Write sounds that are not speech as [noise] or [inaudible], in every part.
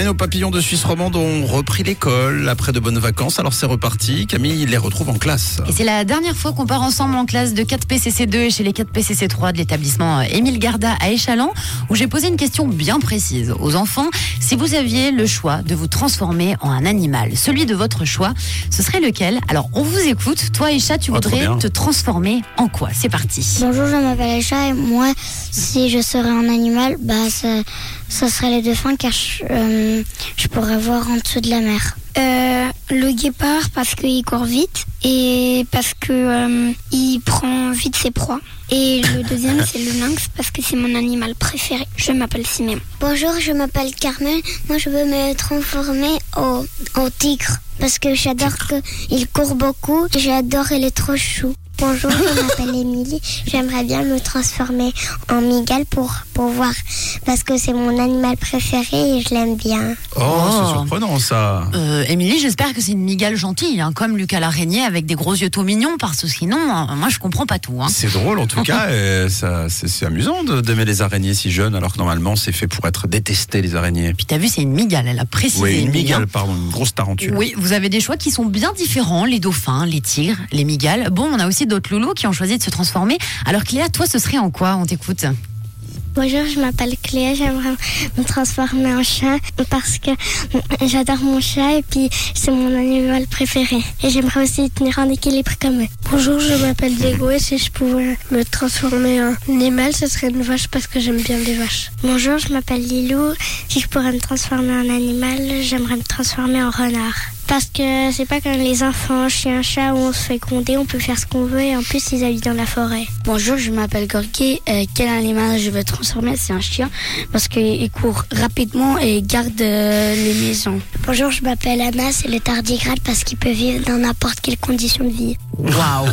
Et nos papillons de Suisse romande ont repris l'école après de bonnes vacances. Alors c'est reparti. Camille les retrouve en classe. Et c'est la dernière fois qu'on part ensemble en classe de 4 PCC2 et chez les 4 PCC3 de l'établissement Émile Garda à Échalant, où j'ai posé une question bien précise aux enfants. Si vous aviez le choix de vous transformer en un animal, celui de votre choix, ce serait lequel? Alors on vous écoute. Toi, Echa, tu Ah, voudrais te transformer en quoi? C'est parti. Bonjour, je m'appelle Aïcha et moi, si je serais un animal, bah ça, ça serait les dauphins car je, euh, je pourrais voir en dessous de la mer. Euh, le guépard parce qu'il court vite et parce que euh, il prend vite ses proies. Et le [laughs] deuxième c'est le lynx parce que c'est mon animal préféré. Je m'appelle Siméon. Bonjour, je m'appelle Carmel. Moi je veux me transformer au, au tigre parce que j'adore qu'il court beaucoup. J'adore, il est trop chou. Bonjour, je m'appelle Émilie. J'aimerais bien me transformer en migale pour, pour voir parce que c'est mon animal préféré et je l'aime bien. Oh, Oh. c'est surprenant ça. Euh, Émilie, j'espère que c'est une migale gentille, hein, comme Lucas l'araignée avec des gros yeux tout mignons, parce que sinon, euh, moi je comprends pas tout. Hein. C'est drôle en tout cas. et ça, c'est, c'est amusant de- d'aimer les araignées si jeunes, alors que normalement c'est fait pour être détesté les araignées. Puis t'as vu, c'est une migale, elle a précisé. Oui, une migale, hein. pardon, une grosse tarentule. Oui, vous avez des choix qui sont bien différents, les dauphins, les tigres, les migales. Bon, on a aussi d'autres loulous qui ont choisi de se transformer. Alors Cléa, toi, ce serait en quoi On t'écoute. Bonjour, je m'appelle Cléa. J'aimerais me transformer en chat parce que j'adore mon chat et puis c'est mon animal préféré. Et j'aimerais aussi tenir en équilibre comme eux. Bonjour, je m'appelle Diego et si je pouvais me transformer en animal, ce serait une vache parce que j'aime bien les vaches. Bonjour, je m'appelle Lilou. Si je pourrais me transformer en animal, j'aimerais me transformer en renard. Parce que c'est pas comme les enfants, chien, chat où on se fait gronder, on peut faire ce qu'on veut et en plus ils habitent dans la forêt. Bonjour, je m'appelle Gorky. Euh, quel animal je veux transformer? C'est un chien parce qu'il court rapidement et garde euh, les maisons. Bonjour, je m'appelle Anna, c'est le tardigrade parce qu'il peut vivre dans n'importe quelle condition de vie. Waouh [laughs]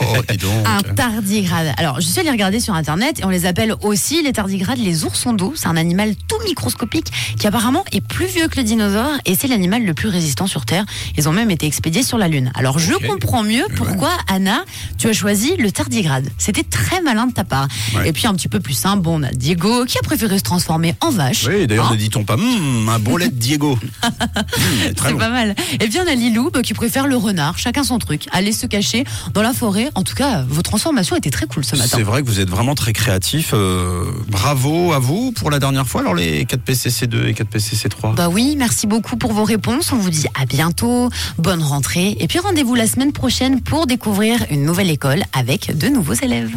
Oh, dis donc. Un tardigrade. Alors, je suis allée regarder sur internet et on les appelle aussi les tardigrades les oursons d'eau. C'est un animal tout microscopique qui apparemment est plus vieux que le dinosaure et c'est l'animal le plus résistant sur Terre. Ils ont même été expédiés sur la Lune. Alors, je comprends mieux pourquoi, Anna, tu as choisi le tardigrade. C'était très malin de ta part. Ouais. Et puis, un petit peu plus simple, bon, on a Diego qui a préféré se transformer en vache. Oui, d'ailleurs, Hein ne dit-on pas Hum, un bon lait de Diego [laughs] Très C'est bon. pas mal. Et puis on a Lilou bah, qui préfère le renard, chacun son truc, aller se cacher dans la forêt. En tout cas, vos transformations étaient très cool ce matin. C'est vrai que vous êtes vraiment très créatif. euh, bravo à vous pour la dernière fois. Alors les 4 PCC2 et 4 PCC3. Bah oui, merci beaucoup pour vos réponses. On vous dit à bientôt, bonne rentrée. Et puis rendez-vous la semaine prochaine pour découvrir une nouvelle école avec de nouveaux élèves.